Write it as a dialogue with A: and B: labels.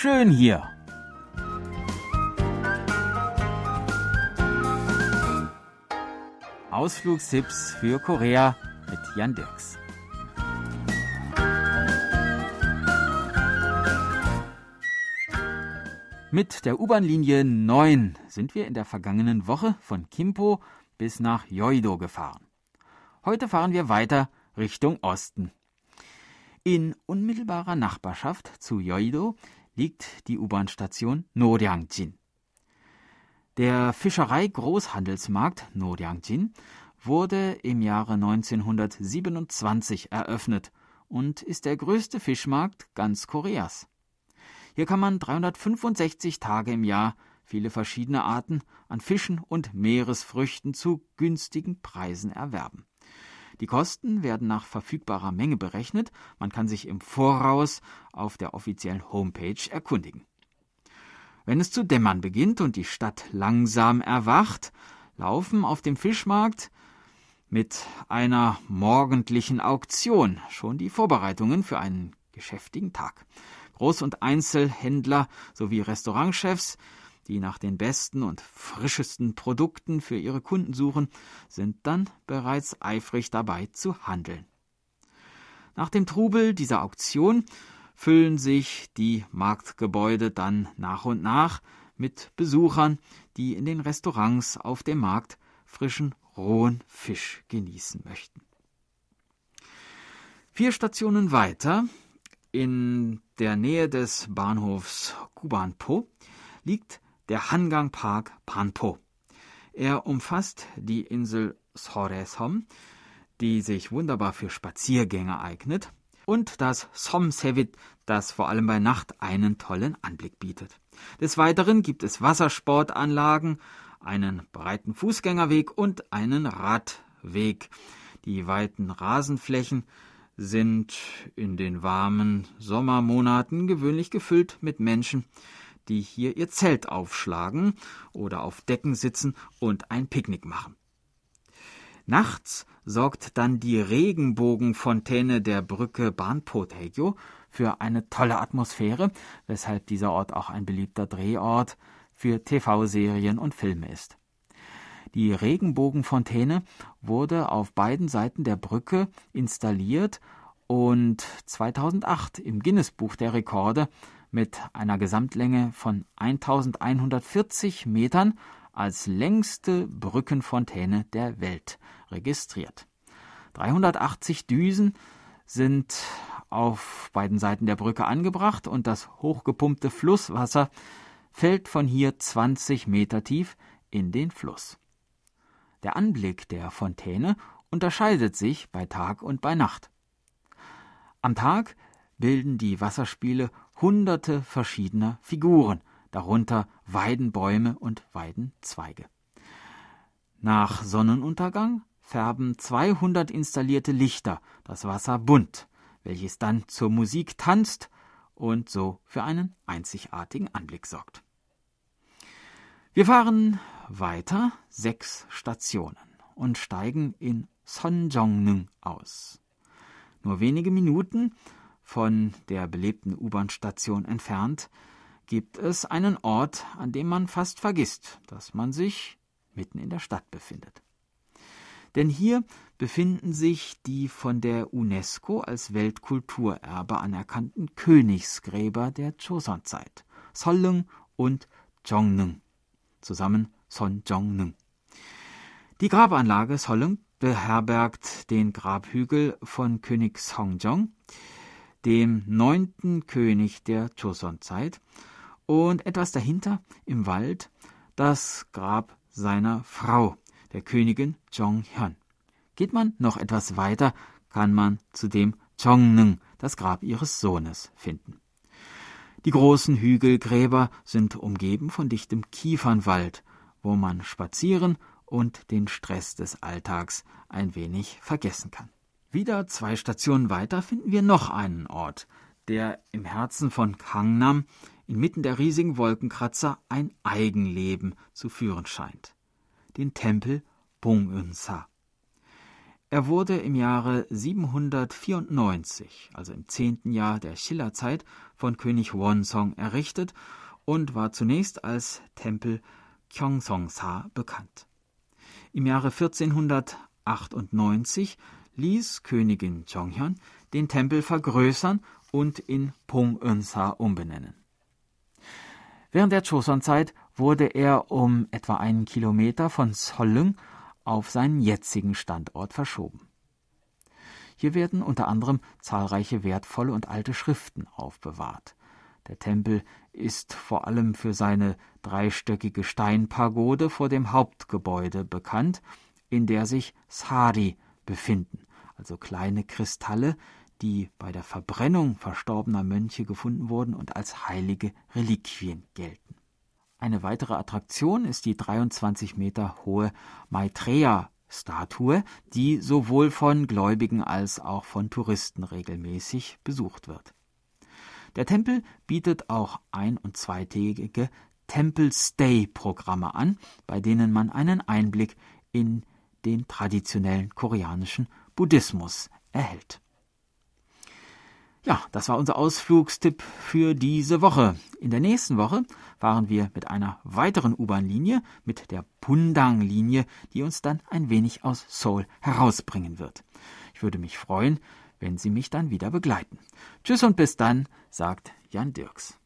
A: schön hier. Ausflugstipps für Korea mit Jan Dirks. Mit der U-Bahn-Linie 9 sind wir in der vergangenen Woche von Kimpo bis nach Yoido gefahren. Heute fahren wir weiter Richtung Osten. In unmittelbarer Nachbarschaft zu Yoido liegt die U-Bahn-Station Noryangjin. Der Fischerei-Großhandelsmarkt Noryangjin wurde im Jahre 1927 eröffnet und ist der größte Fischmarkt ganz Koreas. Hier kann man 365 Tage im Jahr viele verschiedene Arten an Fischen und Meeresfrüchten zu günstigen Preisen erwerben. Die Kosten werden nach verfügbarer Menge berechnet. Man kann sich im Voraus auf der offiziellen Homepage erkundigen. Wenn es zu dämmern beginnt und die Stadt langsam erwacht, laufen auf dem Fischmarkt mit einer morgendlichen Auktion schon die Vorbereitungen für einen geschäftigen Tag. Groß- und Einzelhändler sowie Restaurantchefs, die nach den besten und frischesten Produkten für ihre Kunden suchen, sind dann bereits eifrig dabei zu handeln. Nach dem Trubel dieser Auktion füllen sich die Marktgebäude dann nach und nach mit Besuchern, die in den Restaurants auf dem Markt frischen rohen Fisch genießen möchten. Vier Stationen weiter in der Nähe des Bahnhofs Kubanpo liegt der Hangang Park Panpo. Er umfasst die Insel Soresom, die sich wunderbar für Spaziergänger eignet, und das Somsevit, das vor allem bei Nacht einen tollen Anblick bietet. Des Weiteren gibt es Wassersportanlagen, einen breiten Fußgängerweg und einen Radweg. Die weiten Rasenflächen sind in den warmen Sommermonaten gewöhnlich gefüllt mit Menschen, die hier ihr Zelt aufschlagen oder auf Decken sitzen und ein Picknick machen. Nachts sorgt dann die Regenbogenfontäne der Brücke Banpotegyo für eine tolle Atmosphäre, weshalb dieser Ort auch ein beliebter Drehort für TV-Serien und Filme ist. Die Regenbogenfontäne wurde auf beiden Seiten der Brücke installiert und 2008 im Guinness-Buch der Rekorde mit einer Gesamtlänge von 1140 Metern als längste Brückenfontäne der Welt registriert. 380 Düsen sind auf beiden Seiten der Brücke angebracht und das hochgepumpte Flusswasser fällt von hier 20 Meter tief in den Fluss. Der Anblick der Fontäne unterscheidet sich bei Tag und bei Nacht. Am Tag bilden die Wasserspiele hunderte verschiedener Figuren, darunter Weidenbäume und Weidenzweige. Nach Sonnenuntergang färben 200 installierte Lichter das Wasser bunt, welches dann zur Musik tanzt und so für einen einzigartigen Anblick sorgt. Wir fahren weiter sechs Stationen und steigen in Sonjongnung aus. Nur wenige Minuten von der belebten U-Bahn-Station entfernt gibt es einen Ort, an dem man fast vergisst, dass man sich mitten in der Stadt befindet. Denn hier befinden sich die von der UNESCO als Weltkulturerbe anerkannten Königsgräber der Joseon-Zeit, Solleung und Jongneung zusammen Son Jong-neung. Die Grabanlage Solung beherbergt den Grabhügel von König Songjong, dem neunten König der Joseon-Zeit, und etwas dahinter im Wald das Grab seiner Frau, der Königin Jonghyun. Geht man noch etwas weiter, kann man zudem Jongneung, das Grab ihres Sohnes, finden. Die großen Hügelgräber sind umgeben von dichtem Kiefernwald, wo man spazieren und den Stress des Alltags ein wenig vergessen kann. Wieder zwei Stationen weiter finden wir noch einen Ort, der im Herzen von Kangnam inmitten der riesigen Wolkenkratzer ein Eigenleben zu führen scheint. Den Tempel Bungunsa. Er wurde im Jahre 794, also im zehnten Jahr der Schillerzeit, von König Wonsong errichtet und war zunächst als Tempel Gyeongsong-sa bekannt. Im Jahre 1498 ließ Königin Jonghyun den Tempel vergrößern und in Pong-eun-sa umbenennen. Während der Joseon-Zeit wurde er um etwa einen Kilometer von Solleung auf seinen jetzigen Standort verschoben. Hier werden unter anderem zahlreiche wertvolle und alte Schriften aufbewahrt. Der Tempel ist vor allem für seine dreistöckige Steinpagode vor dem Hauptgebäude bekannt, in der sich Sari befinden, also kleine Kristalle, die bei der Verbrennung verstorbener Mönche gefunden wurden und als heilige Reliquien gelten. Eine weitere Attraktion ist die 23 Meter hohe Maitreya-Statue, die sowohl von Gläubigen als auch von Touristen regelmäßig besucht wird. Der Tempel bietet auch ein- und zweitägige Temple Stay Programme an, bei denen man einen Einblick in den traditionellen koreanischen Buddhismus erhält. Ja, das war unser Ausflugstipp für diese Woche. In der nächsten Woche fahren wir mit einer weiteren U-Bahn-Linie, mit der Pundang-Linie, die uns dann ein wenig aus Seoul herausbringen wird. Ich würde mich freuen, wenn Sie mich dann wieder begleiten. Tschüss und bis dann, sagt Jan Dirks.